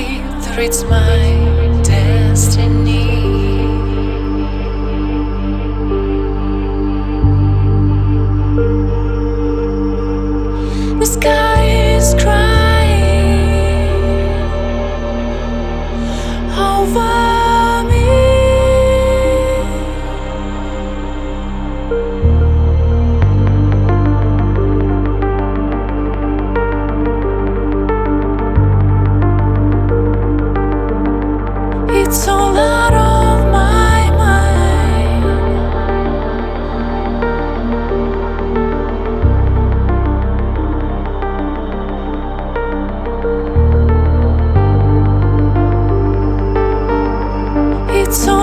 believe that it's my destiny. it's so